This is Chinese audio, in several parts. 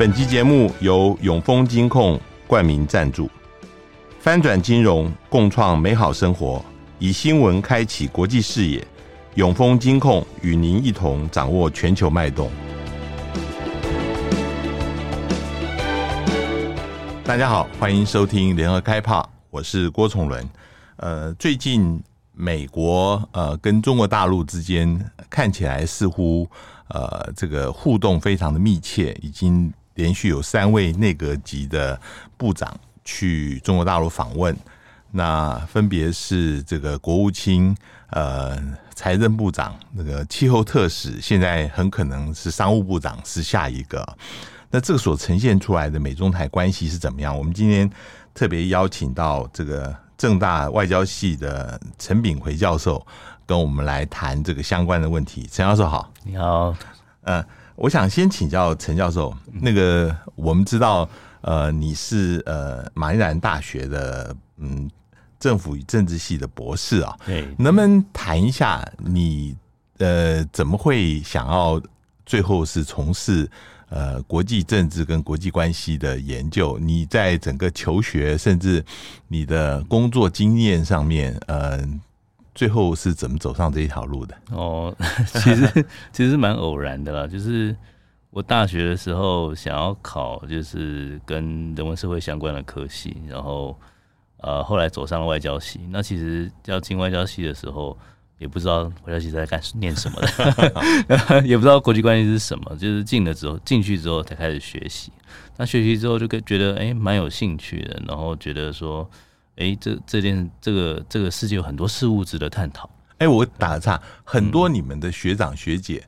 本期节目由永丰金控冠名赞助，翻转金融，共创美好生活，以新闻开启国际视野。永丰金控与您一同掌握全球脉动。大家好，欢迎收听联合开炮，我是郭崇伦。呃，最近美国呃跟中国大陆之间看起来似乎呃这个互动非常的密切，已经。连续有三位内阁级的部长去中国大陆访问，那分别是这个国务卿、呃财政部长、那个气候特使，现在很可能是商务部长是下一个。那这个所呈现出来的美中台关系是怎么样？我们今天特别邀请到这个政大外交系的陈炳奎教授跟我们来谈这个相关的问题。陈教授好，你好，嗯。我想先请教陈教授，那个我们知道，呃，你是呃马里兰大学的嗯政府与政治系的博士啊，对，能不能谈一下你呃怎么会想要最后是从事呃国际政治跟国际关系的研究？你在整个求学甚至你的工作经验上面，呃。最后是怎么走上这一条路的？哦，其实其实蛮偶然的啦。就是我大学的时候想要考，就是跟人文社会相关的科系，然后呃后来走上了外交系。那其实要进外交系的时候，也不知道外交系在干念什么的，也不知道国际关系是什么。就是进了之后，进去之后才开始学习。那学习之后就觉得哎蛮有兴趣的，然后觉得说。哎、欸，这这件这个这个世界有很多事物值得探讨。哎、欸，我打个岔，很多你们的学长学姐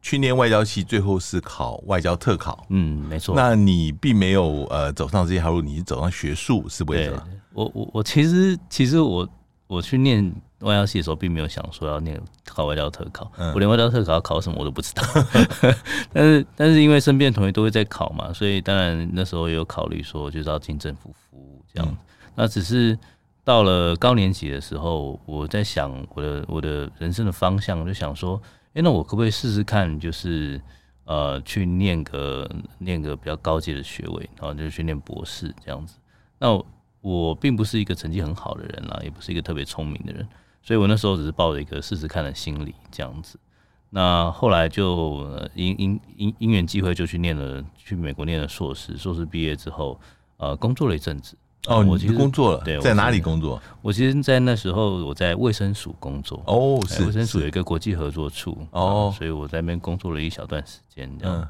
去念外交系，最后是考外交特考。嗯，没错。那你并没有呃走上这条路，你是走上学术，是为什么？我我我其实其实我我去念外交系的时候，并没有想说要念考外交特考。嗯、我连外交特考要考什么我都不知道。但是但是因为身边的同学都会在考嘛，所以当然那时候也有考虑说就是要进政府服务这样。嗯那只是到了高年级的时候，我在想我的我的人生的方向，我就想说，哎，那我可不可以试试看，就是呃，去念个念个比较高阶的学位，然后就去念博士这样子。那我，并不是一个成绩很好的人啦，也不是一个特别聪明的人，所以我那时候只是抱着一个试试看的心理这样子。那后来就因因因因缘机会就去念了去美国念了硕士，硕士毕业之后，呃，工作了一阵子。哦，我其实工作了，对，在哪里工作？我其实，在那时候我在卫生署工作。哦，是卫生署有一个国际合作处。哦，所以我在那边工作了一小段时间。嗯，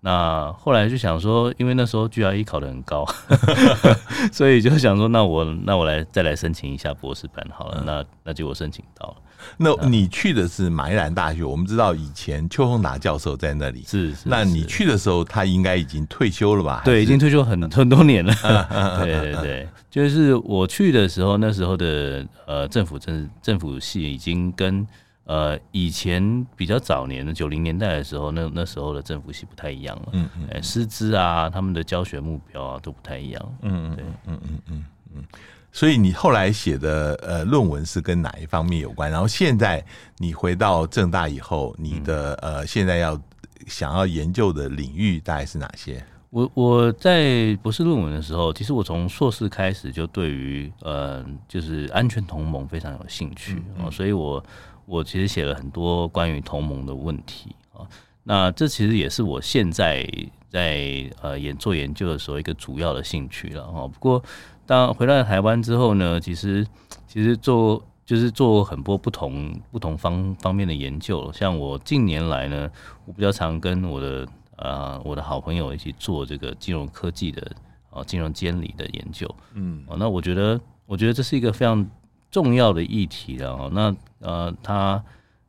那后来就想说，因为那时候 GRE 考得很高 所以就想说，那我那我来再来申请一下博士班好了。那那就我申请到了。那你去的是马里兰大学，我们知道以前邱宏达教授在那里。是，是，那你去的时候，他应该已经退休了吧？对，已经退休很很多年了。对对对，就是我去的时候，那时候的呃政府政政府系已经跟呃以前比较早年的九零年代的时候，那那时候的政府系不太一样了。嗯嗯，嗯，师资啊，他们的教学目标啊都不太一样。嗯嗯，对，嗯嗯嗯嗯。所以你后来写的呃论文是跟哪一方面有关？然后现在你回到正大以后，你的呃现在要想要研究的领域大概是哪些？我我在博士论文的时候，其实我从硕士开始就对于呃就是安全同盟非常有兴趣啊，嗯嗯，所以我我其实写了很多关于同盟的问题啊。那这其实也是我现在在呃研做研究的时候一个主要的兴趣了哈。不过。当回到台湾之后呢，其实其实做就是做很多不同不同方方面的研究。像我近年来呢，我比较常跟我的呃我的好朋友一起做这个金融科技的啊金融监理的研究。嗯，那我觉得我觉得这是一个非常重要的议题的哦。那呃，他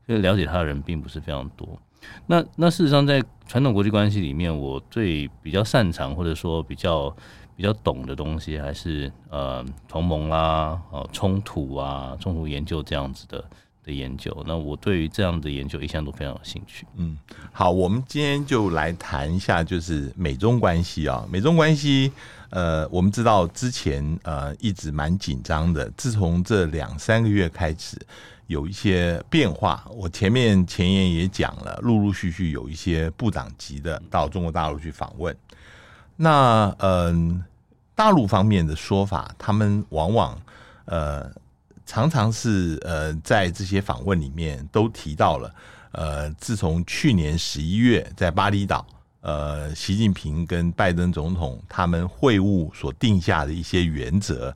了解他的人并不是非常多。那那事实上，在传统国际关系里面，我最比较擅长或者说比较。比较懂的东西还是呃同盟啦，哦冲突啊，冲突研究这样子的的研究。那我对于这样的研究一向都非常有兴趣。嗯，好，我们今天就来谈一下，就是美中关系啊。美中关系，呃，我们知道之前呃一直蛮紧张的，自从这两三个月开始，有一些变化。我前面前言也讲了，陆陆续续有一些部长级的到中国大陆去访问。那嗯，大陆方面的说法，他们往往呃常常是呃在这些访问里面都提到了，呃，自从去年十一月在巴厘岛，呃，习近平跟拜登总统他们会晤所定下的一些原则。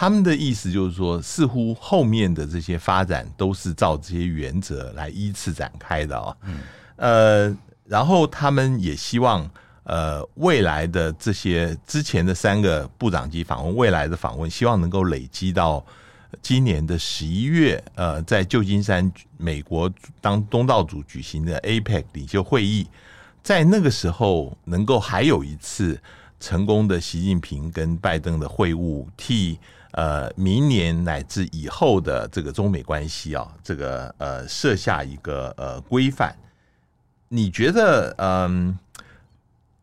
他们的意思就是说，似乎后面的这些发展都是照这些原则来依次展开的啊。嗯。呃，然后他们也希望，呃，未来的这些之前的三个部长级访问，未来的访问，希望能够累积到今年的十一月，呃，在旧金山，美国当东道主举行的 APEC 领袖会议，在那个时候能够还有一次成功的习近平跟拜登的会晤，替。呃，明年乃至以后的这个中美关系啊，这个呃设下一个呃规范，你觉得嗯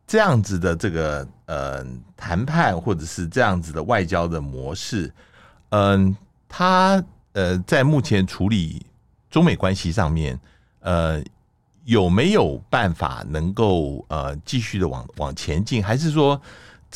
这样子的这个呃谈判或者是这样子的外交的模式，嗯，它呃在目前处理中美关系上面，呃有没有办法能够呃继续的往往前进，还是说？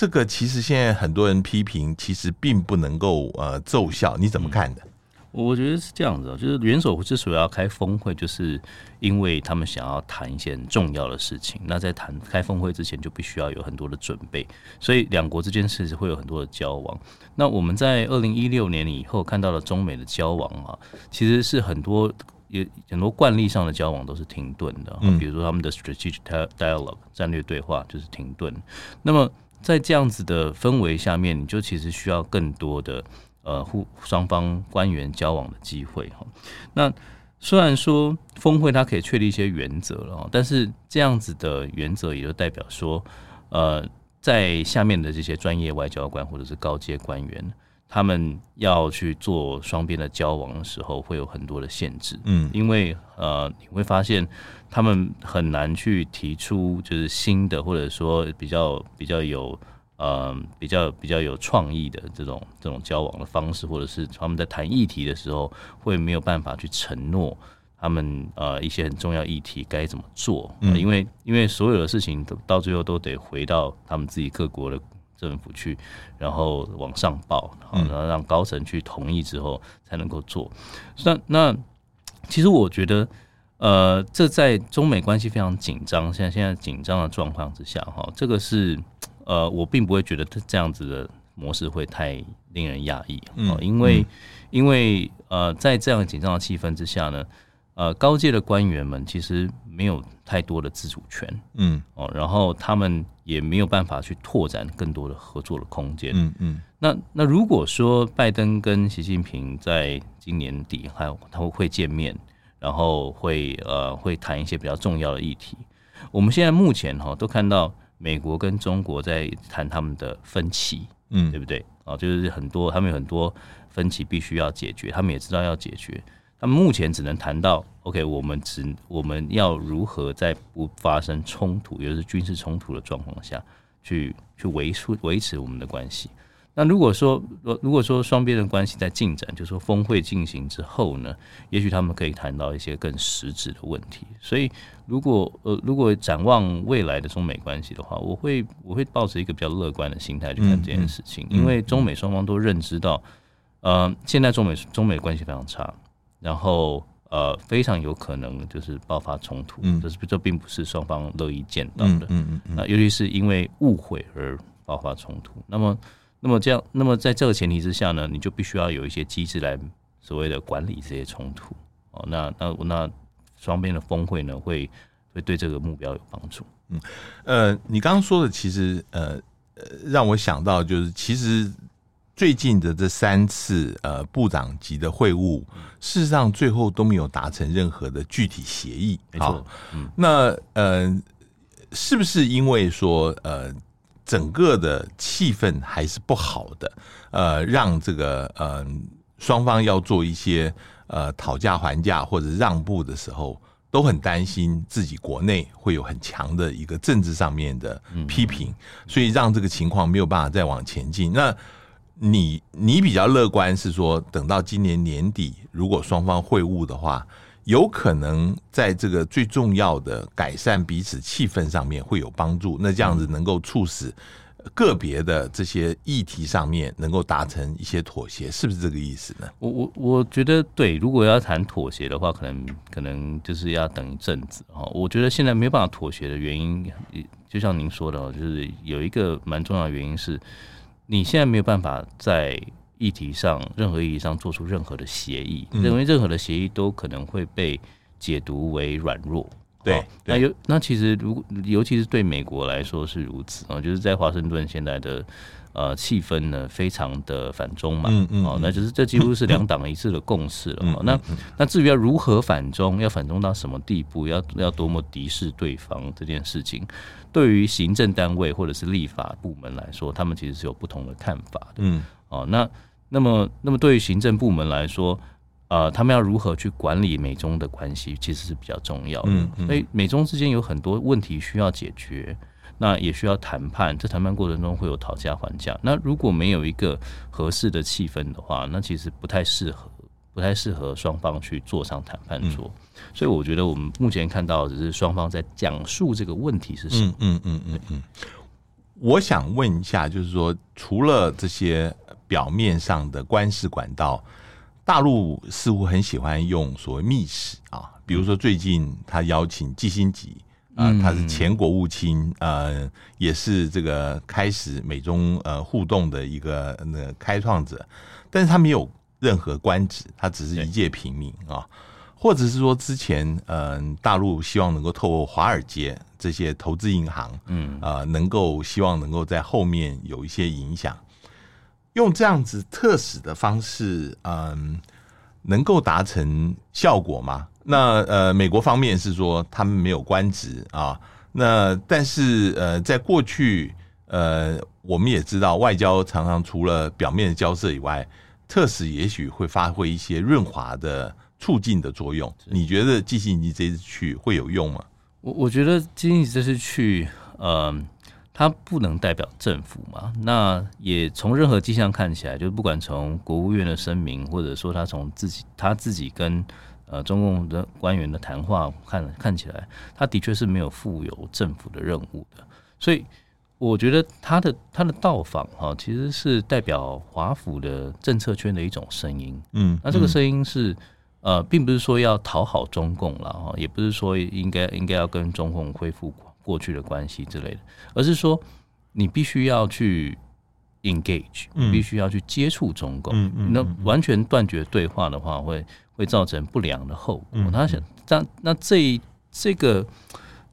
这个其实现在很多人批评，其实并不能够呃奏效，你怎么看的？我觉得是这样子啊，就是元首之所以要开峰会，就是因为他们想要谈一些很重要的事情。那在谈开峰会之前，就必须要有很多的准备，所以两国之间其实会有很多的交往。那我们在二零一六年以后看到了中美的交往啊，其实是很多有很多惯例上的交往都是停顿的，比如说他们的 strategic dialogue 战略对话就是停顿。那么在这样子的氛围下面，你就其实需要更多的呃互双方官员交往的机会哈。那虽然说峰会它可以确立一些原则了，但是这样子的原则也就代表说，呃，在下面的这些专业外交官或者是高阶官员，他们要去做双边的交往的时候，会有很多的限制。嗯，因为呃，你会发现。他们很难去提出就是新的，或者说比较比较有呃比较比较有创意的这种这种交往的方式，或者是他们在谈议题的时候会没有办法去承诺他们呃一些很重要议题该怎么做，嗯，因为因为所有的事情都到最后都得回到他们自己各国的政府去，然后往上报，然后让高层去同意之后才能够做。那那其实我觉得。呃，这在中美关系非常紧张，现在现在紧张的状况之下，哈，这个是呃，我并不会觉得这这样子的模式会太令人讶异，嗯，因为因为呃，在这样紧张的气氛之下呢，呃，高阶的官员们其实没有太多的自主权，嗯，哦，然后他们也没有办法去拓展更多的合作的空间，嗯嗯，那那如果说拜登跟习近平在今年底还有他们会见面。然后会呃会谈一些比较重要的议题。我们现在目前哈都看到美国跟中国在谈他们的分歧，嗯，对不对？啊，就是很多他们有很多分歧必须要解决，他们也知道要解决。他们目前只能谈到 OK，我们只我们要如何在不发生冲突，也就是军事冲突的状况下去去维持维持我们的关系。那如果说，如果说双边的关系在进展，就是说峰会进行之后呢，也许他们可以谈到一些更实质的问题。所以，如果呃，如果展望未来的中美关系的话，我会我会抱着一个比较乐观的心态去看这件事情，因为中美双方都认知到，呃，现在中美中美关系非常差，然后呃，非常有可能就是爆发冲突，这是这并不是双方乐意见到的。嗯嗯嗯。那尤其是因为误会而爆发冲突，那么。那么这样，那么在这个前提之下呢，你就必须要有一些机制来所谓的管理这些冲突哦。那那那双边的峰会呢，会会对这个目标有帮助。嗯，呃，你刚刚说的其实呃呃让我想到就是，其实最近的这三次呃部长级的会晤，事实上最后都没有达成任何的具体协议。没错，嗯，那呃是不是因为说呃？整个的气氛还是不好的，呃，让这个呃双方要做一些呃讨价还价或者让步的时候，都很担心自己国内会有很强的一个政治上面的批评，所以让这个情况没有办法再往前进。那你你比较乐观是说，等到今年年底，如果双方会晤的话，有可能在这个最重要的改善彼此气氛上面会有帮助。那这样子能够促使个别的这些议题上面能够达成一些妥协，是不是这个意思呢？我我我觉得对，如果要谈妥协的话，可能可能就是要等一阵子哈。我觉得现在没有办法妥协的原因，就像您说的，就是有一个蛮重要的原因是。你现在没有办法在议题上，任何意义上做出任何的协议，认为任何的协议都可能会被解读为软弱。对，那有那其实如尤其是对美国来说是如此啊，就是在华盛顿现在的。呃，气氛呢非常的反中嘛，嗯嗯，哦，那就是这几乎是两党一致的共识了。那那至于要如何反中，要反中到什么地步，要要多么敌视对方这件事情，对于行政单位或者是立法部门来说，他们其实是有不同的看法的。嗯，哦，那那么那么对于行政部门来说，呃，他们要如何去管理美中的关系，其实是比较重要的。嗯嗯，所以美中之间有很多问题需要解决。那也需要谈判，在谈判过程中会有讨价还价。那如果没有一个合适的气氛的话，那其实不太适合，不太适合双方去坐上谈判桌。嗯、所以我觉得我们目前看到的只是双方在讲述这个问题是什么。嗯嗯嗯嗯。我想问一下，就是说，除了这些表面上的官事管道，大陆似乎很喜欢用所谓密使啊，比如说最近他邀请季辛吉。啊、呃，他是前国务卿，呃，也是这个开始美中呃互动的一个那个开创者，但是他没有任何官职，他只是一介平民啊、哦，或者是说之前嗯、呃，大陆希望能够透过华尔街这些投资银行，嗯。啊、呃，能够希望能够在后面有一些影响，用这样子特使的方式，嗯、呃，能够达成效果吗？那呃，美国方面是说他们没有官职啊。那但是呃，在过去呃，我们也知道外交常常除了表面的交涉以外，特使也许会发挥一些润滑的促进的作用。你觉得基辛尼这次去会有用吗？我我觉得基辛尼这次去，呃，他不能代表政府嘛。那也从任何迹象看起来，就是不管从国务院的声明，或者说他从自己他自己跟。呃，中共的官员的谈话看看起来，他的确是没有负有政府的任务的，所以我觉得他的他的到访哈，其实是代表华府的政策圈的一种声音。嗯，那这个声音是呃，并不是说要讨好中共了哈，也不是说应该应该要跟中共恢复过去的关系之类的，而是说你必须要去 engage，你必须要去接触中共。嗯嗯，那完全断绝对话的话会。会造成不良的后果。他想，那那这这个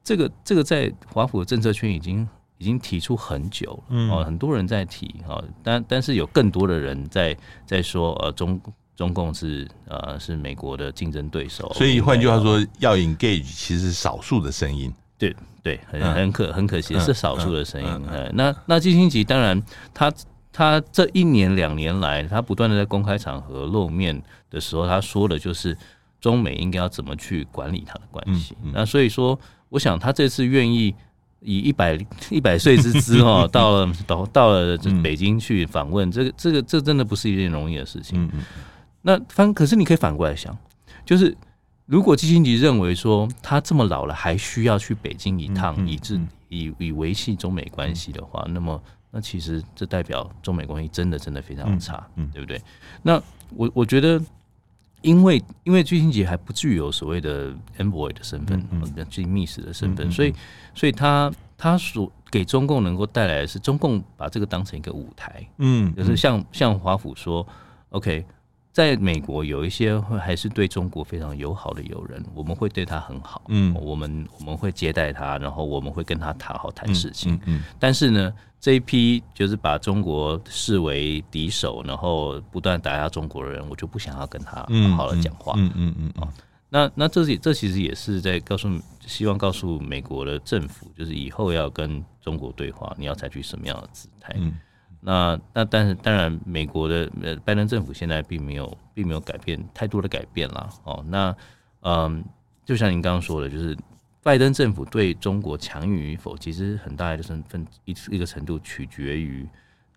这个这个在华府的政策圈已经已经提出很久了，哦，很多人在提，哦，但但是有更多的人在在说，呃，中中共是呃是美国的竞争对手。所以换句话说，要 engage 其实是少数的声音。对对，很很可很可惜是少数的声音。那那季辛吉当然他。他这一年两年来，他不断的在公开场合露面的时候，他说的就是中美应该要怎么去管理他的关系。那所以说，我想他这次愿意以一百一百岁之姿哦，到了到到了北京去访问，这个这个这真的不是一件容易的事情。嗯嗯、那反可是你可以反过来想，就是如果基辛吉认为说他这么老了还需要去北京一趟，以致以以维系中美关系的话，那么。那其实这代表中美关系真的真的非常差，对不对？那我我觉得，因为因为基辛吉还不具有所谓的 envoy 的身份，嗯，即密使的身份，所以所以他他所给中共能够带来的是中共把这个当成一个舞台，嗯，就是像像华府说，OK。在美国有一些会还是对中国非常友好的友人，我们会对他很好，嗯，我们我们会接待他，然后我们会跟他谈好谈事情，嗯，嗯，嗯，但是呢，这一批就是把中国视为敌手，然后不断打压中国的人，我就不想要跟他好好的讲话，嗯嗯嗯，嗯，那那这是这其实也是在告诉，希望告诉美国的政府，就是以后要跟中国对话，你要采取什么样的姿态？嗯那那但是当然，美国的呃拜登政府现在并没有并没有改变太多的改变啦。哦。那嗯，就像您刚刚说的，就是拜登政府对中国强硬与否，其实很大的成分一一个程度取决于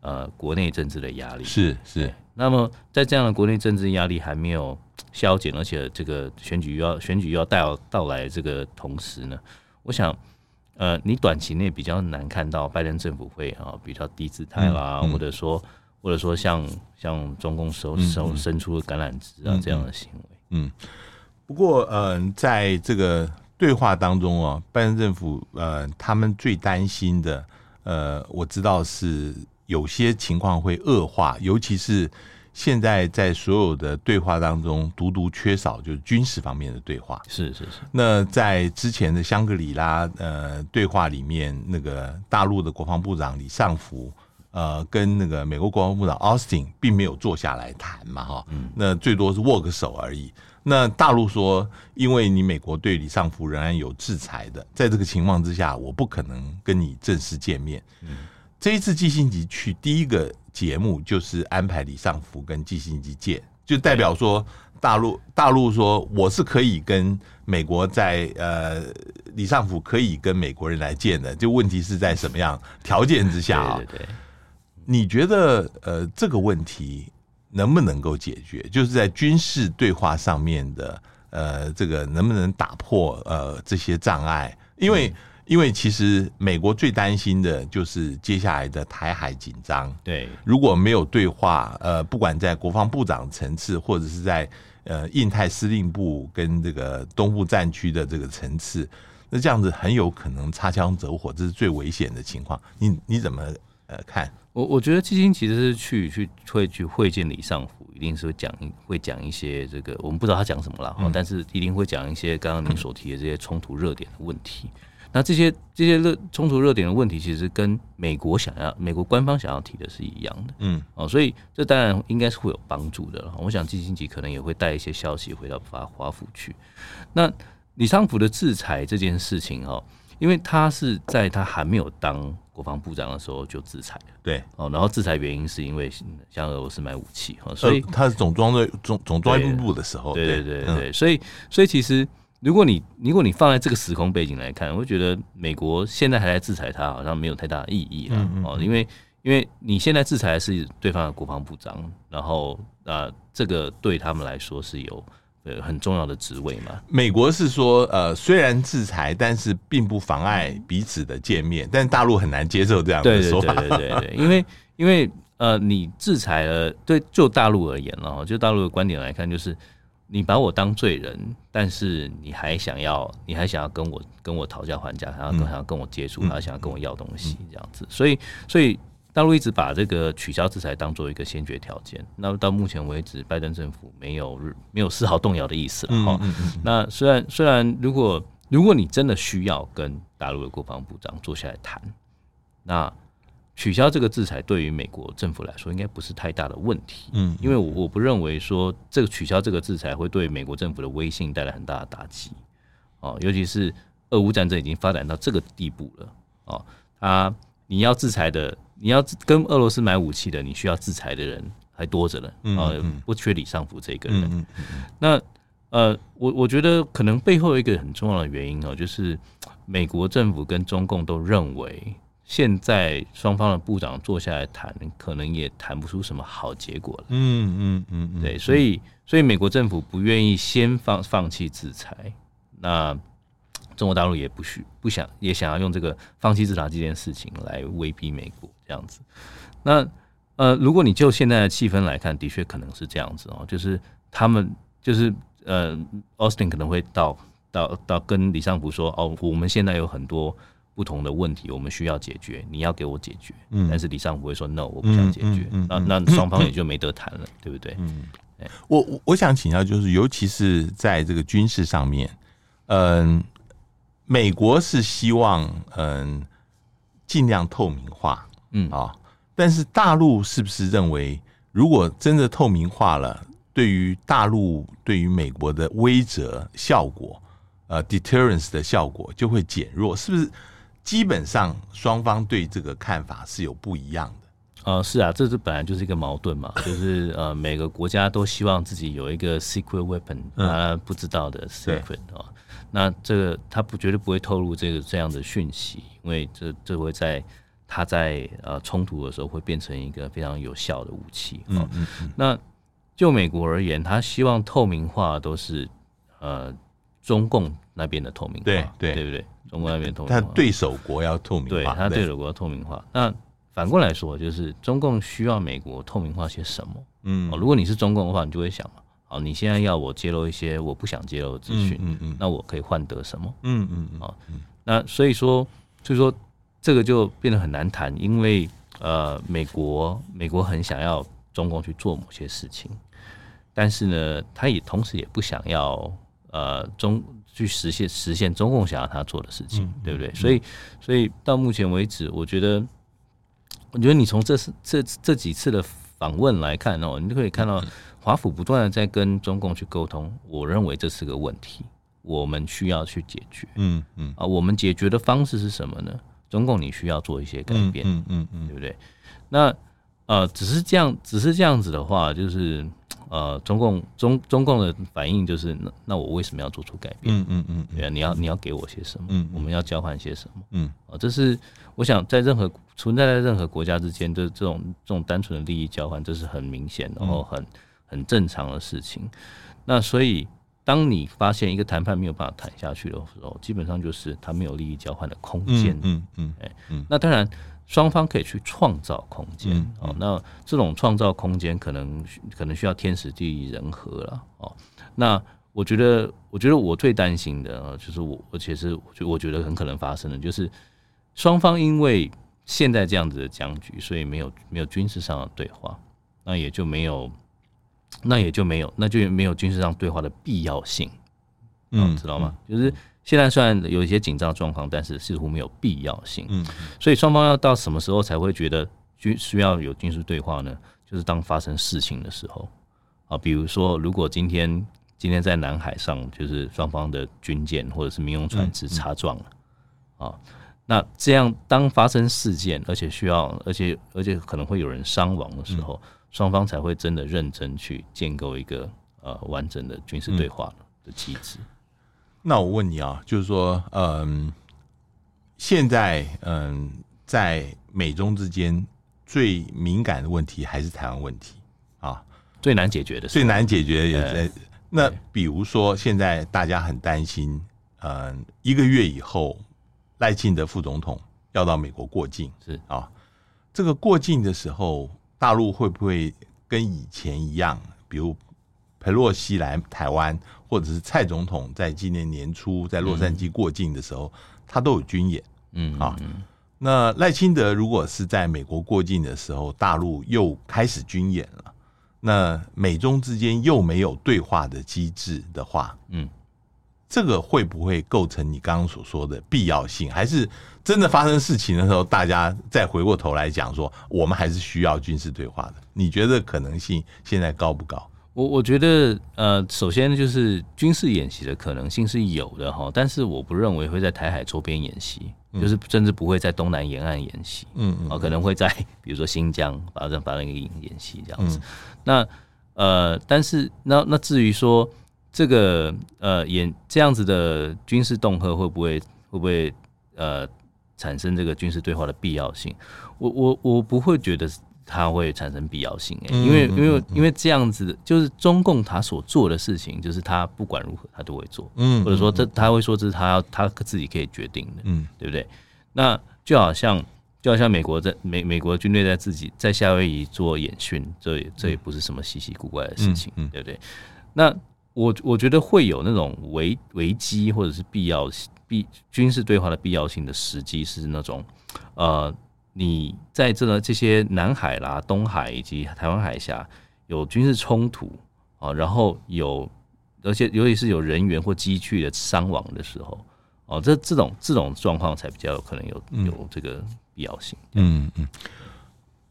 呃国内政治的压力。是是。那么在这样的国内政治压力还没有消减，而且这个选举又要选举又要到到来这个同时呢，我想，呃，你短期内比较难看到拜登政府会啊比较低姿态啦，或者说或者说像像中共手手伸出橄榄枝啊这样的行为。嗯，嗯，不过嗯、呃，在这个对话当中哦，拜登政府呃，他们最担心的呃，我知道是有些情况会恶化，尤其是。现在在所有的对话当中，独独缺少就是军事方面的对话。是是是。那在之前的香格里拉呃对话里面，那个大陆的国防部长李尚福呃跟那个美国国防部长 Austin 并没有坐下来谈嘛哈。嗯。那最多是握个手而已。那大陆说，因为你美国对李尚福仍然有制裁的，在这个情况之下，我不可能跟你正式见面。嗯。这一次季辛吉去第一个。节目就是安排李尚福跟季辛吉见，就代表说大陆大陆说我是可以跟美国在呃李尚福可以跟美国人来见的，就问题是在什么样条件之下啊？对对对，你觉得呃这个问题能不能够解决？就是在军事对话上面的呃这个能不能打破呃这些障碍？因为。因为其实美国最担心的就是接下来的台海紧张。对，如果没有对话，呃，不管在国防部长层次，或者是在呃印太司令部跟这个东部战区的这个层次，那这样子很有可能擦枪走火，这是最危险的情况。你你怎么呃看？我我觉得基金其实是去去会去会见李尚福，一定是会讲会讲一些这个我们不知道他讲什么了，嗯、但是一定会讲一些刚刚您所提的这些冲突热点的问题。那这些这些热冲突热点的问题，其实跟美国想要、美国官方想要提的是一样的，嗯，哦，所以这当然应该是会有帮助的了。我想基辛吉可能也会带一些消息回到华华府去。那李昌福的制裁这件事情，哦，因为他是在他还没有当国防部长的时候就制裁了，对，哦，然后制裁原因是因为向俄罗斯买武器，哈，所以他是总装队总总装备部的时候，对对对对，对，所以所以其实。如果你如果你放在这个时空背景来看，我会觉得美国现在还在制裁他，好像没有太大的意义了哦。因为因为你现在制裁的是对方的国防部长，然后啊、呃，这个对他们来说是有呃很重要的职位嘛。美国是说呃，虽然制裁，但是并不妨碍彼此的见面，但大陆很难接受这样的说法。对对对对对，因为因为呃，你制裁了，对就大陆而言了，就大陆的观点来看，就是。你把我当罪人，但是你还想要，你还想要跟我跟我讨价还价，还要跟想要跟我接触，还要想要跟我要东西，这样子。所以，所以大陆一直把这个取消制裁当做一个先决条件。那到目前为止，拜登政府没有没有丝毫动摇的意思了哈。那虽然虽然，如果如果你真的需要跟大陆的国防部长坐下来谈，那。取消这个制裁对于美国政府来说应该不是太大的问题，嗯，因为我我不认为说这个取消这个制裁会对美国政府的威信带来很大的打击，哦，尤其是俄乌战争已经发展到这个地步了，哦，他你要制裁的，你要跟俄罗斯买武器的，你需要制裁的人还多着呢，啊，不缺李尚福这个人，那呃，我我觉得可能背后一个很重要的原因哦，就是美国政府跟中共都认为。现在双方的部长坐下来谈，可能也谈不出什么好结果了。嗯嗯嗯，对，所以所以美国政府不愿意先放放弃制裁，那中国大陆也不许不想也想要用这个放弃制裁这件事情来威逼美国这样子。那呃，如果你就现在的气氛来看，的确可能是这样子哦，就是他们就是呃，Austin 可能会到到到跟李尚福说哦，我们现在有很多。不同的问题，我们需要解决，你要给我解决。嗯，但是李尚福会说 “no”，我不想解决。嗯嗯嗯、那那双方也就没得谈了，嗯、对不对？嗯，我我我想请教，就是尤其是在这个军事上面，嗯，美国是希望嗯尽量透明化，嗯啊，但是大陆是不是认为，如果真的透明化了，对于大陆对于美国的威慑效果，呃，deterrence 的效果就会减弱，是不是？基本上双方对这个看法是有不一样的。呃，是啊，这是本来就是一个矛盾嘛，就是呃，每个国家都希望自己有一个 secret weapon，他不知道的 secret 啊、嗯。那这个他不绝对不会透露这个这样的讯息，因为这这会在他在呃冲突的时候会变成一个非常有效的武器。嗯嗯嗯。那就美国而言，他希望透明化都是呃中共那边的透明化，对对对不对？中共那边透明化，他对手国要透明化，对他对手国要透明化。那反过来说，就是中共需要美国透明化些什么？嗯，如果你是中共的话，你就会想嘛，好，你现在要我揭露一些我不想揭露的资讯，嗯嗯，那我可以换得什么？嗯嗯嗯，好，那所以说，所以说这个就变得很难谈，因为呃，美国美国很想要。中共去做某些事情，但是呢，他也同时也不想要呃中去实现实现中共想要他做的事情，嗯、对不对？嗯、所以，所以到目前为止，我觉得，我觉得你从这次这这几次的访问来看哦，你就可以看到华府不断的在跟中共去沟通。我认为这是个问题，我们需要去解决。嗯嗯啊，我们解决的方式是什么呢？中共你需要做一些改变，嗯，嗯，对不对？那。呃，只是这样，只是这样子的话，就是呃，中共中中共的反应就是，那那我为什么要做出改变？嗯嗯嗯，对啊，你要你要给我些什么？嗯，我们要交换些什么？嗯，啊，这是我想在任何存在在任何国家之间的这种这种单纯的利益交换，这是很明显，然后很很正常的事情。那所以，当你发现一个谈判没有办法谈下去的时候，基本上就是他没有利益交换的空间。嗯嗯，哎，那当然。双方可以去创造空间哦，嗯哦、那这种创造空间可能可能需要天时地利人和了哦。那我觉得，我觉得我最担心的，就是我，而且是我觉我觉得很可能发生的，就是双方因为现在这样子的僵局，所以没有没有军事上的对话，那也就没有，那也就没有，那就没有军事上对话的必要性，嗯，知道吗？就是。现在虽然有一些紧张状况，但是似乎没有必要性。嗯，所以双方要到什么时候才会觉得军需要有军事对话呢？就是当发生事情的时候啊，比如说如果今天今天在南海上，就是双方的军舰或者是民用船只擦撞了啊，那这样当发生事件，而且需要，而且而且可能会有人伤亡的时候，双方才会真的认真去建构一个呃完整的军事对话的机制。那我问你啊，就是说，嗯，现在嗯，在美中之间最敏感的问题还是台湾问题啊，最难解决的，最难解决的也在。嗯、那比如说，现在大家很担心，嗯，一个月以后赖清德副总统要到美国过境，是啊，这个过境的时候，大陆会不会跟以前一样，比如佩洛西来台湾？或者是蔡总统在今年年初在洛杉矶过境的时候，他都有军演，嗯啊。那赖清德如果是在美国过境的时候，大陆又开始军演了，那美中之间又没有对话的机制的话，嗯，这个会不会构成你刚刚所说的必要性？还是真的发生事情的时候，大家再回过头来讲说，我们还是需要军事对话的？你觉得可能性现在高不高？我我觉得，呃，首先就是军事演习的可能性是有的哈，但是我不认为会在台海周边演习，嗯、就是甚至不会在东南沿岸演习，嗯嗯，可能会在比如说新疆发生发生一个演习这样子。嗯、那呃，但是那那至于说这个呃演这样子的军事恫吓会不会会不会呃产生这个军事对话的必要性？我我我不会觉得。它会产生必要性诶，因为因为因为这样子的，就是中共他所做的事情，就是他不管如何他都会做，嗯，或者说这他会说这是他要他自己可以决定的，嗯，对不对？那就好像就好像美国在美美国军队在自己在夏威夷做演训，这也这也不是什么稀奇古怪的事情，嗯，对不对？那我我觉得会有那种危危机或者是必要必军事对话的必要性的时机是那种呃。你在这个这些南海啦、东海以及台湾海峡有军事冲突啊，然后有而且尤其是有人员或机具的伤亡的时候，哦，这这种这种状况才比较有可能有有这个必要性。嗯嗯，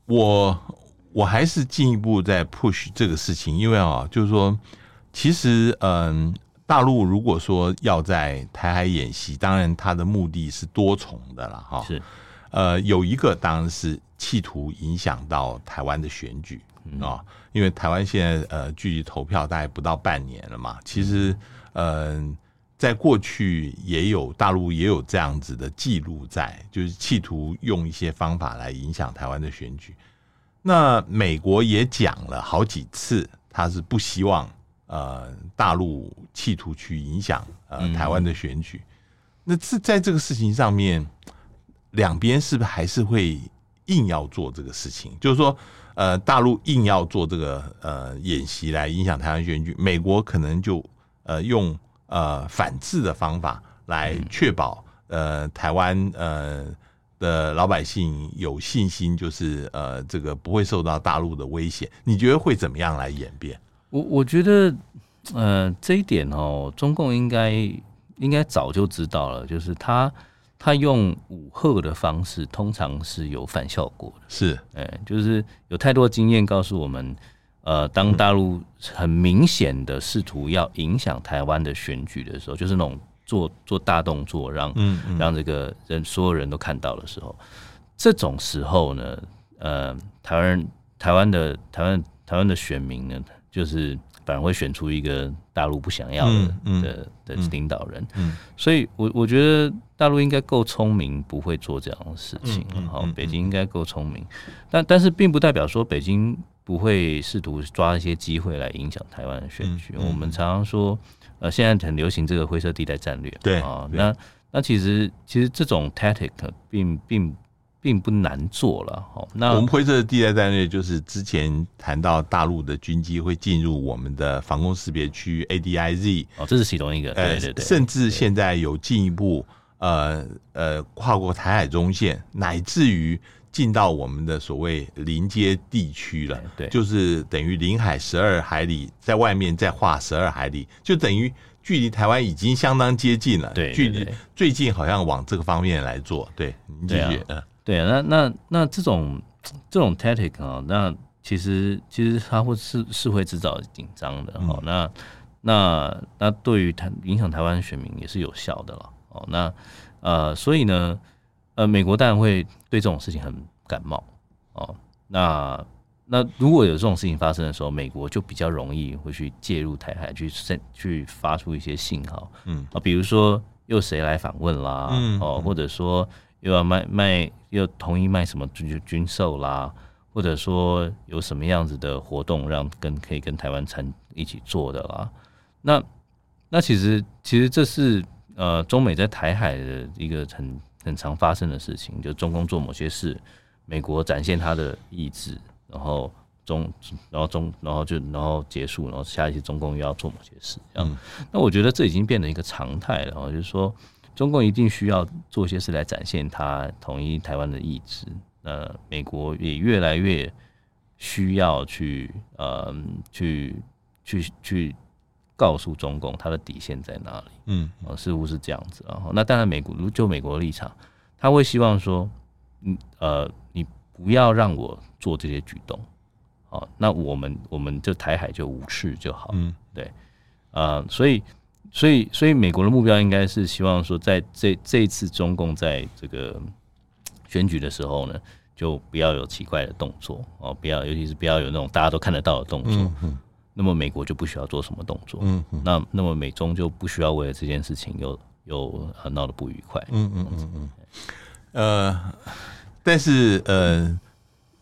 我我还是进一步在 push 这个事情，因为啊，就是说，其实嗯，大陆如果说要在台海演习，当然它的目的是多重的了，哈，是。呃，有一个当然是企图影响到台湾的选举啊，嗯、因为台湾现在呃距离投票大概不到半年了嘛。其实，嗯、呃，在过去也有大陆也有这样子的记录在，就是企图用一些方法来影响台湾的选举。那美国也讲了好几次，他是不希望呃大陆企图去影响呃台湾的选举。嗯、那是在这个事情上面，两边是不是还是会硬要做这个事情？就是说，呃，大陆硬要做这个呃演习来影响台湾选举，美国可能就呃用。呃，反制的方法来确保呃台湾呃的老百姓有信心，就是呃这个不会受到大陆的威胁。你觉得会怎么样来演变？我我觉得呃这一点哦，中共应该应该早就知道了，就是他他用武吓的方式，通常是有反效果的。是，哎，就是有太多经验告诉我们。呃，当大陆很明显的试图要影响台湾的选举的时候，就是那种做做大动作，让嗯嗯让这个人所有人都看到的时候，这种时候呢，呃，台湾、台湾的台湾台湾的选民呢，就是反而会选出一个大陆不想要的、嗯嗯、的的领导人。嗯，所以我我觉得大陆应该够聪明，不会做这样的事情。好、北京应该够聪明，但但是并不代表说北京。不会试图抓一些机会来影响台湾的选举。我们常常说，呃，现在很流行这个灰色地带战略，对啊。那那其实其实这种 tactic 并并并不难做了。好，那我们灰色的地带战略就是之前谈到大陆的军机会进入我们的防空识别区 ADIZ 哦，这是其中一个。对对对，甚至现在有进一步呃呃跨过台海中线，乃至于。进到我们的所谓临街地区了，对，就是等于领海十二海里，在外面再画十二海里，就等于距离台湾已经相当接近了。对，距离最近好像往这个方面来做。对，你继续。嗯，对啊，那那那这种这种 tactic 啊，那其实其实它会是是会制造紧张的。哦，那那那对于台影响台湾选民也是有效的了。哦，那呃，所以呢。呃，美国当然会对这种事情很感冒哦。那那如果有这种事情发生的时候，美国就比较容易会去介入台海，去去发出一些信号，嗯啊，比如说又谁来访问啦，嗯哦，或者说又要卖卖又同意卖什么军军售啦，或者说有什么样子的活动让跟可以跟台湾参一起做的啦。那那其实其实这是呃中美在台海的一个很。很常发生的事情，就中共做某些事，美国展现他的意志，然后中，然后中，然后就然后结束，然后下一期中共又要做某些事，这样。嗯、那我觉得这已经变成一个常态了，就是说中共一定需要做些事来展现他统一台湾的意志。那美国也越来越需要去，呃，去去去。告诉中共他的底线在哪里？嗯，似乎是这样子。然后，那当然，美国就美国的立场，他会希望说，嗯，呃，你不要让我做这些举动。好，那我们我们就台海就无事就好。嗯，对，呃，所以，所以，所以，美国的目标应该是希望说，在这这一次中共在这个选举的时候呢，就不要有奇怪的动作哦，不要，尤其是不要有那种大家都看得到的动作。嗯嗯。那么美国就不需要做什么动作，嗯，那那么美中就不需要为了这件事情又又闹得不愉快，嗯嗯嗯嗯，呃，但是呃，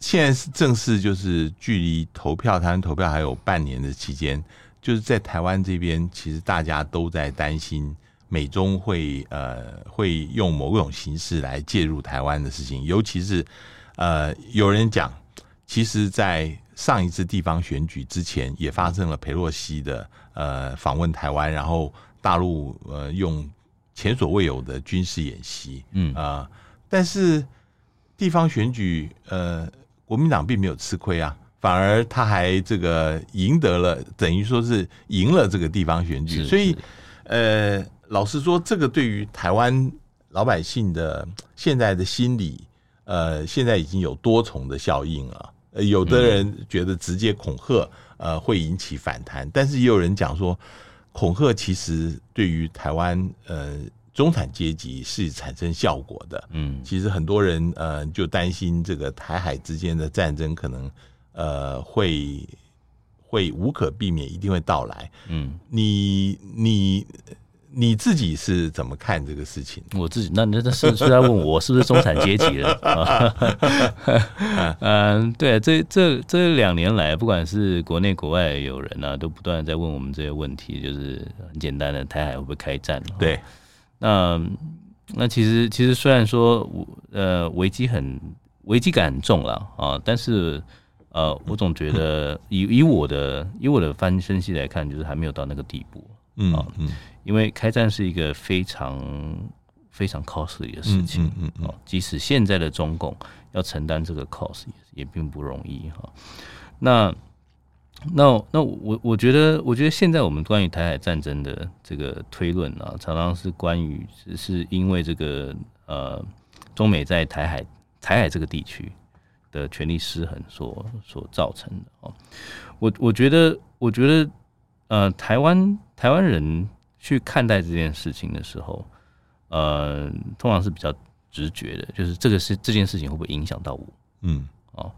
现在是正式就是距离投票，台湾投票还有半年的期间，就是在台湾这边，其实大家都在担心美中会呃会用某种形式来介入台湾的事情，尤其是呃有人讲，其实，在上一次地方选举之前，也发生了佩洛西的呃访问台湾，然后大陆呃用前所未有的军事演习，嗯。啊、呃，但是地方选举呃国民党并没有吃亏啊，反而他还这个赢得了，等于说是赢了这个地方选举，所以呃老实说，这个对于台湾老百姓的现在的心理，呃现在已经有多重的效应了。呃有的人觉得直接恐吓，呃，会引起反弹，但是也有人讲说，恐吓其实对于台湾呃中产阶级是产生效果的。嗯，其实很多人呃就担心这个台海之间的战争可能呃会会无可避免，一定会到来。嗯，你你你自己是怎么看这个事情？我自己，那那那是是在问我是不是中产阶级了啊？嗯，对，这这这两年来，不管是国内国外有人啊，都不断在问我们这些问题，就是很简单的，台海会不会开战？对，那那其实其实虽然说呃危机很危机感很重了啊，但是呃，我总觉得 以以我的以我的分分析来看，就是还没有到那个地步。嗯嗯。因为开战是一个非常非常 costly 的事情，嗯嗯，即使现在的中共要承担这个 cost 也也并不容易哈。那那那我我觉得，我觉得现在我们关于台海战争的这个推论啊，常常是关于只是因为这个呃中美在台海台海这个地区的权力失衡所所造成的哦。我我觉得，我觉得呃，台湾台湾人。去看待这件事情的时候，呃，通常是比较直觉的，就是这个是这件事情会不会影响到我？嗯，哦，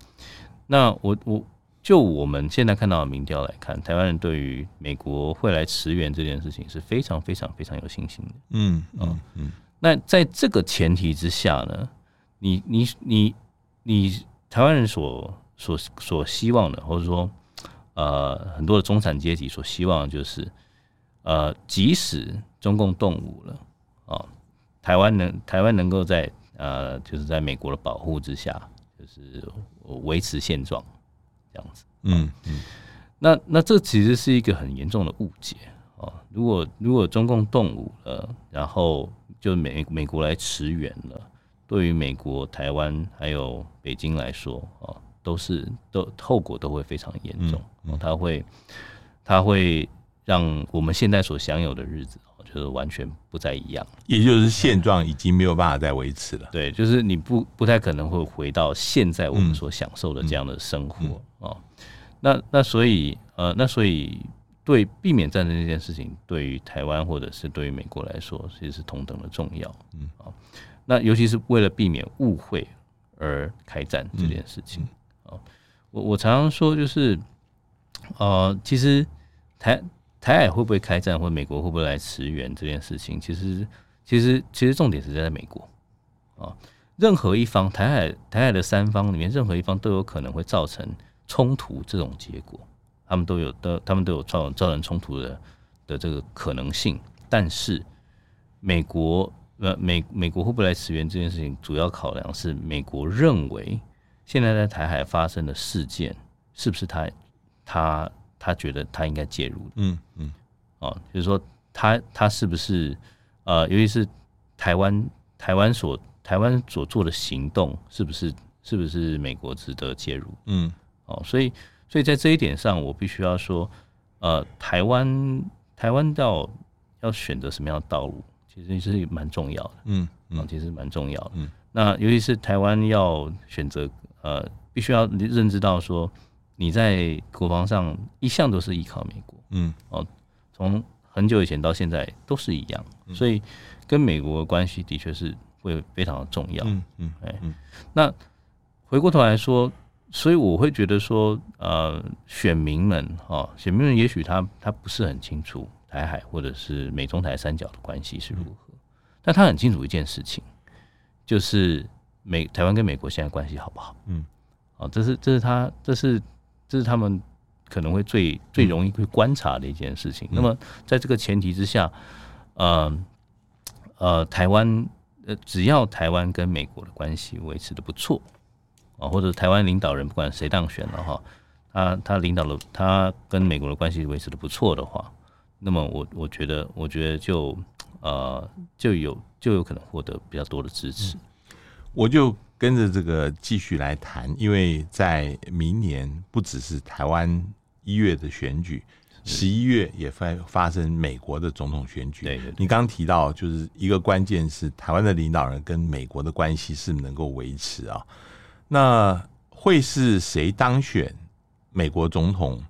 那我我就我们现在看到的民调来看，台湾人对于美国会来驰援这件事情是非常非常非常有信心的。嗯嗯嗯。那在这个前提之下呢，你你你你台湾人所所所希望的，或者说呃很多的中产阶级所希望的就是。呃，即使中共动武了，哦，台湾能台湾能够在呃，就是在美国的保护之下，就是维持现状这样子。嗯嗯，那那这其实是一个很严重的误解哦。如果如果中共动武了，然后就美美国来驰援了，对于美国、台湾还有北京来说，啊，都是都后果都会非常严重。嗯，他会他会。让我们现在所享有的日子，就是完全不再一样。也就是现状已经没有办法再维持了。对，就是你不不太可能会回到现在我们所享受的这样的生活哦、嗯嗯嗯。那那所以呃，那所以对避免战争这件事情，对于台湾或者是对于美国来说，其实是同等的重要。嗯啊，那尤其是为了避免误会而开战这件事情啊、嗯，我我常常说就是呃，其实台。台海会不会开战，或者美国会不会来驰援这件事情，其实其实其实重点是在美国啊。任何一方，台海台海的三方里面，任何一方都有可能会造成冲突这种结果，他们都有的，他们都有造造成冲突的的这个可能性。但是美国呃美美国会不会来驰援这件事情，主要考量是美国认为现在在台海发生的事件是不是他他。他觉得他应该介入的，嗯嗯，哦，就是说他他是不是呃，尤其是台湾台湾所台湾所做的行动，是不是是不是美国值得介入？嗯，哦，所以所以在这一点上，我必须要说，呃，台湾台湾到要选择什么样的道路，其实是蛮重要的，嗯嗯，其实蛮重要的，嗯，那尤其是台湾要选择，呃，必须要认知到说。你在国防上一向都是依靠美国，嗯，哦，从很久以前到现在都是一样，所以跟美国的关系的确是会非常的重要，嗯嗯，哎，那回过头来说，所以我会觉得说，呃，选民们，哦，选民们也许他他不是很清楚台海或者是美中台三角的关系是如何，但他很清楚一件事情，就是美台湾跟美国现在关系好不好？嗯，哦，这是这是他这是。这是他们可能会最最容易去观察的一件事情。嗯、那么，在这个前提之下，呃呃，台湾呃，只要台湾跟美国的关系维持的不错啊，或者台湾领导人不管谁当选了哈，他他领导了他跟美国的关系维持的不错的话，那么我我觉得我觉得就呃就有就有可能获得比较多的支持。嗯、我就。跟着这个继续来谈，因为在明年不只是台湾一月的选举，十一月也发发生美国的总统选举。你刚刚提到，就是一个关键是台湾的领导人跟美国的关系是能够维持啊，那会是谁当选美国总统？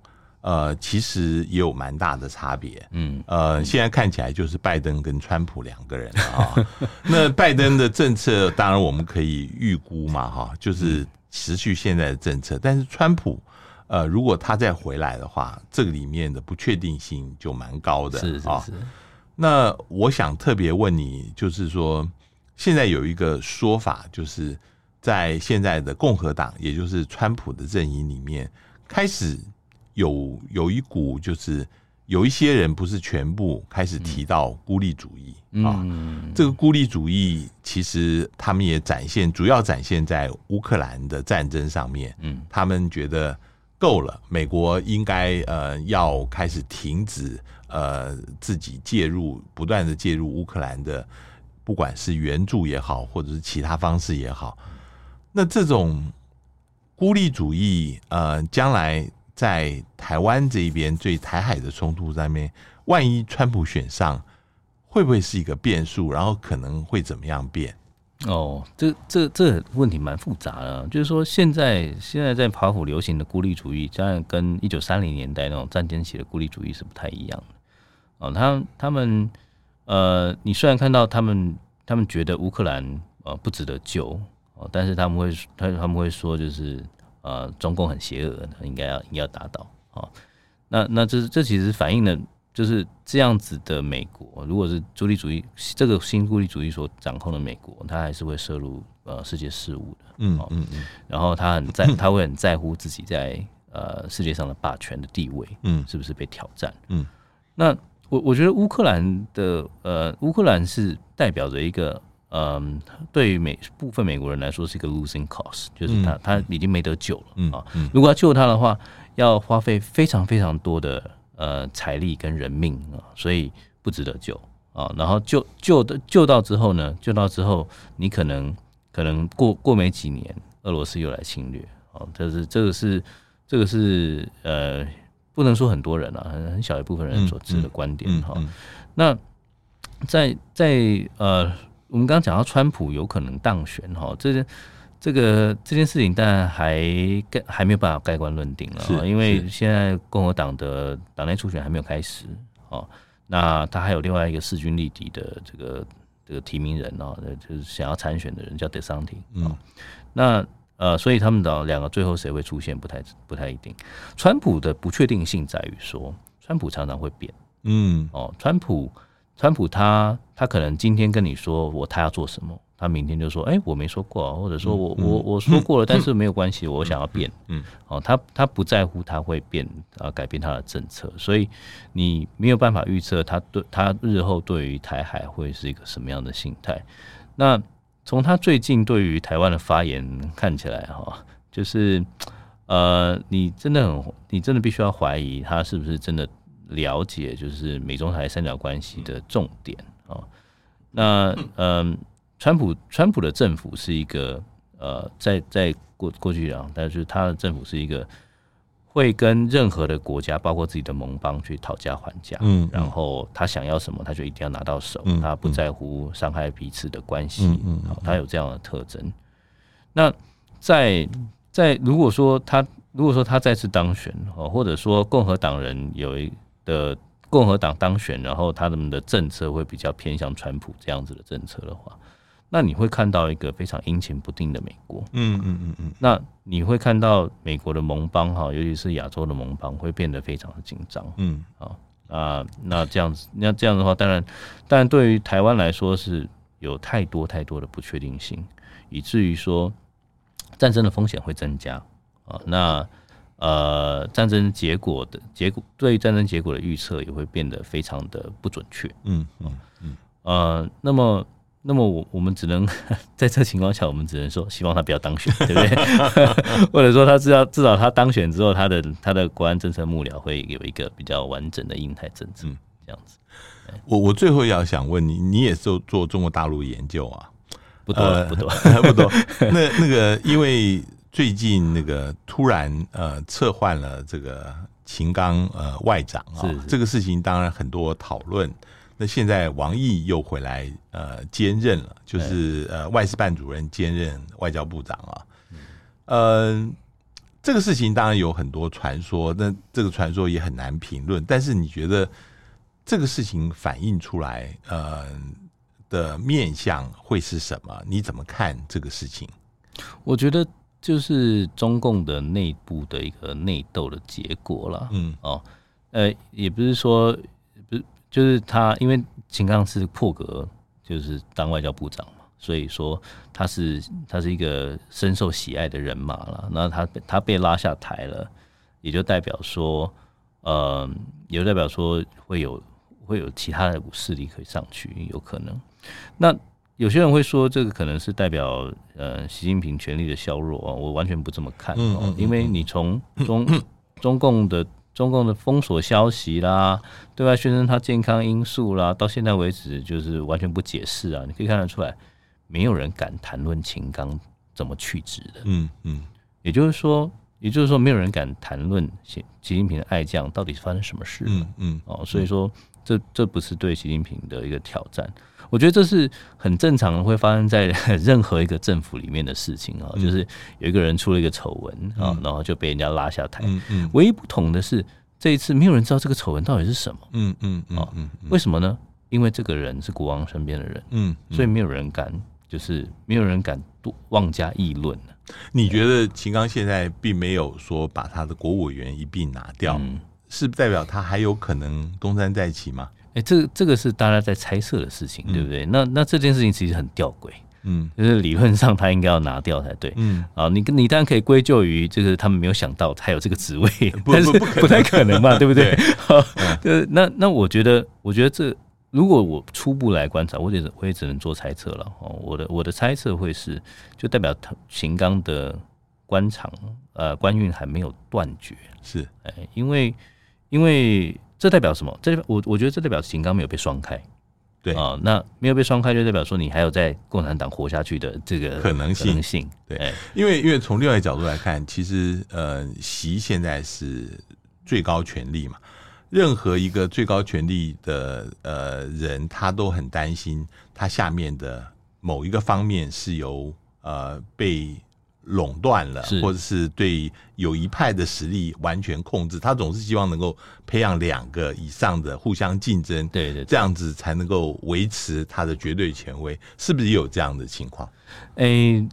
呃，其实也有蛮大的差别。嗯，呃，现在看起来就是拜登跟川普两个人啊。那拜登的政策，当然我们可以预估嘛，哈，就是持续现在的政策。但是川普，呃，如果他再回来的话，这个里面的不确定性就蛮高的。是是是。那我想特别问你，就是说，现在有一个说法，就是在现在的共和党，也就是川普的阵营里面，开始有有一股，就是有一些人不是全部开始提到孤立主义啊。这个孤立主义其实他们也展现，主要展现在乌克兰的战争上面。嗯，他们觉得够了，美国应该呃要开始停止。呃，自己介入，不断的介入乌克兰的，不管是援助也好，或者是其他方式也好，那这种孤立主义，呃，将来在台湾这一边对台海的冲突上面，万一川普选上，会不会是一个变数？然后可能会怎么样变？哦，这这这问题蛮复杂的，就是说现在现在在华府流行的孤立主义，当然跟一九三零年代那种战争期的孤立主义是不太一样的。哦，他他们呃，你虽然看到他们，他们觉得乌克兰呃不值得救哦，但是他们会他他们会说就是呃，中共很邪恶，应该要应该要打倒哦。那那这这其实反映了就是这样子的美国，如果是孤立主义这个新孤立主义所掌控的美国，他还是会涉入呃世界事务的，嗯嗯嗯，然后他很在 他会很在乎自己在呃世界上的霸权的地位，嗯，是不是被挑战，嗯，那。我我觉得乌克兰的呃，乌克兰是代表着一个嗯、呃，对于美部分美国人来说是一个 losing cause，就是他他已经没得救了啊。如果要救他的话，要花费非常非常多的呃财力跟人命啊，所以不值得救啊。然后救救的救到之后呢，救到之后，你可能可能过过没几年，俄罗斯又来侵略啊。这是这个是这个是呃。不能说很多人啊，很很小一部分人所持的观点哈。那在在呃，我们刚刚讲到川普有可能当选哈，这这个这件事情当然还盖还没有办法盖棺论定了，因为现在共和党的党内初选还没有开始哦。那他还有另外一个势均力敌的这个这个提名人哦，就是想要参选的人叫德桑廷。嗯，那。呃，所以他们的两个最后谁会出现不太不太一定。川普的不确定性在于说，川普常常会变。嗯，哦，川普，川普他他可能今天跟你说我他要做什么，他明天就说，哎、欸，我没说过，或者说我、嗯、我我说过了，但是没有关系、嗯，我想要变。嗯，哦，他他不在乎他会变啊，改变他的政策，所以你没有办法预测他对他日后对于台海会是一个什么样的心态。那。从他最近对于台湾的发言看起来，哈，就是，呃，你真的很，你真的必须要怀疑他是不是真的了解，就是美中台三角关系的重点啊。那，嗯，川普，川普的政府是一个，呃，在在过过去啊，但是他的政府是一个。会跟任何的国家，包括自己的盟邦去讨价还价，嗯，然后他想要什么，他就一定要拿到手，嗯，他不在乎伤害彼此的关系，嗯，嗯，他有这样的特征。那在在如果说他如果说他再次当选，哦，或者说共和党人有一的共和党当选，然后他们的政策会比较偏向川普这样子的政策的话。那你会看到一个非常阴晴不定的美国，嗯嗯嗯嗯。那你会看到美国的盟邦哈，尤其是亚洲的盟邦会变得非常的紧张，嗯啊啊，那这样子，那这样的话，当然，当然对于台湾来说是有太多太多的不确定性，以至于说战争的风险会增加啊。那呃，战争结果的结果，对于战争结果的预测也会变得非常的不准确，嗯嗯嗯。呃，那么。那么我我们只能 在这情况下，我们只能说希望他不要当选，对不对？或者说他至少至少他当选之后，他的他的国安政策幕僚会有一个比较完整的印太政策，这样子。我我最后要想问你，你也是做做中国大陆研究啊？不多不多不多。那那个因为最近那个突然呃撤换了这个秦刚呃外长啊，这个事情当然很多讨论。那现在王毅又回来呃兼任了，就是呃外事办主任兼任外交部长啊，呃这个事情当然有很多传说，那这个传说也很难评论。但是你觉得这个事情反映出来呃的面相会是什么？你怎么看这个事情？我觉得就是中共的内部的一个内斗的结果了。嗯哦，呃也不是说。不是就是他，因为秦刚是破格，就是当外交部长嘛，所以说他是他是一个深受喜爱的人马了。那他他被拉下台了，也就代表说，呃，也就代表说会有会有其他的势力可以上去，有可能。那有些人会说，这个可能是代表呃习近平权力的削弱啊，我完全不这么看哦，因为你从中 中共的。中共的封锁消息啦，对外宣称他健康因素啦，到现在为止就是完全不解释啊！你可以看得出来，没有人敢谈论秦刚怎么去职的。嗯嗯，也就是说，也就是说，没有人敢谈论习习近平的爱将到底是发生什么事。嗯嗯，哦，所以说这这不是对习近平的一个挑战。我觉得这是很正常的，会发生在 任何一个政府里面的事情啊，就是有一个人出了一个丑闻啊，然后就被人家拉下台。唯一不同的是，这一次没有人知道这个丑闻到底是什么。嗯嗯啊嗯，为什么呢？因为这个人是国王身边的人，嗯，所以没有人敢，就是没有人敢多妄加议论。你觉得秦刚现在并没有说把他的国务委员一并拿掉，是代表他还有可能东山再起吗？哎、欸，这这个是大家在猜测的事情，对不对？嗯、那那这件事情其实很吊诡，嗯，就是理论上他应该要拿掉才对，嗯，啊，你你当然可以归咎于就是他们没有想到他有这个职位，不但是不不太可能嘛，对不对？对，那那我觉得，我觉得这如果我初步来观察，我也我也只能做猜测了。哦，我的我的猜测会是，就代表他秦刚的官场呃官运还没有断绝，是，哎，因为因为。这代表什么？这我我觉得这代表秦刚没有被双开，对啊、哦，那没有被双开就代表说你还有在共产党活下去的这个可能性。可能性对，哎、因为因为从另外角度来看，其实呃，习现在是最高权力嘛，任何一个最高权力的呃人，他都很担心他下面的某一个方面是由呃被。垄断了，或者是对有一派的实力完全控制，他总是希望能够培养两个以上的互相竞争，对对，这样子才能够维持他的绝对权威，是不是也有这样的情况？诶，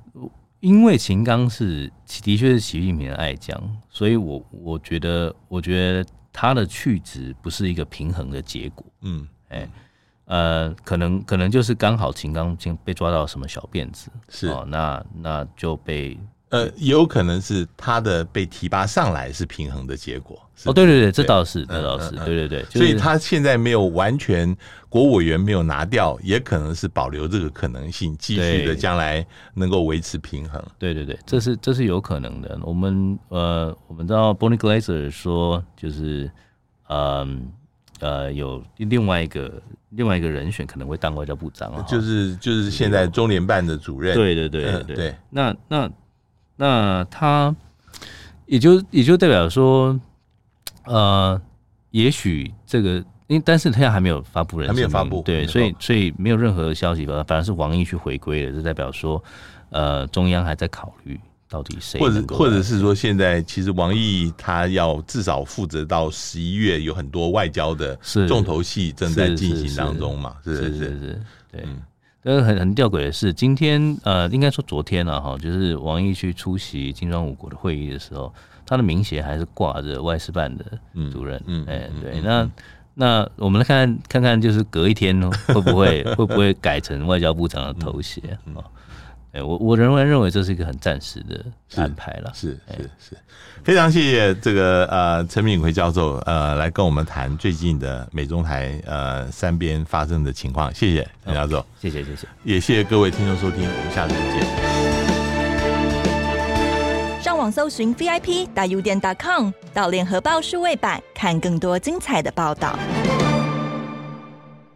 因为秦刚是的确是习近平的爱将，所以我我觉得，我觉得他的去职不是一个平衡的结果，嗯，诶。呃，可能可能就是刚好秦刚被抓到什么小辫子，是哦，那那就被呃，也有可能是他的被提拔上来是平衡的结果。哦，对对对，这倒是，这倒是，对对对，所以他现在没有完全国务委员没有拿掉，也可能是保留这个可能性，继续的将来能够维持平衡。对对对，这是这是有可能的。我们呃，我们知道 Bonnie Glaser 说，就是嗯。呃，有另外一个另外一个人选可能会当外交部长啊，就是就是现在中联办的主任。对对对对那那那他也就也就代表说，呃，也许这个，因为但是他现在还没有发布人，还没有发布，对，所以所以没有任何消息吧，反而是王毅去回归了，就代表说，呃，中央还在考虑。到底谁？或者或者是说，现在其实王毅他要至少负责到十一月，有很多外交的重头戏正在进行当中嘛？是是是是，对。但是很很吊诡的是，今天呃，应该说昨天了哈，就是王毅去出席金砖五国的会议的时候，他的名衔还是挂着外事办的主任。嗯，哎，对。那那我们来看看看，就是隔一天会不会 会不会改成外交部长的头衔啊？我我仍然认为这是一个很暂时的安排了，是是是，是，非常谢谢这个呃陈敏奎教授呃来跟我们谈最近的美中台呃三边发生的情况，谢谢陈教授，谢谢谢谢，也谢谢各位听众收听，我们下次见。上网搜寻 VIP 大 U 点 .com 到联合报数位版看更多精彩的报道。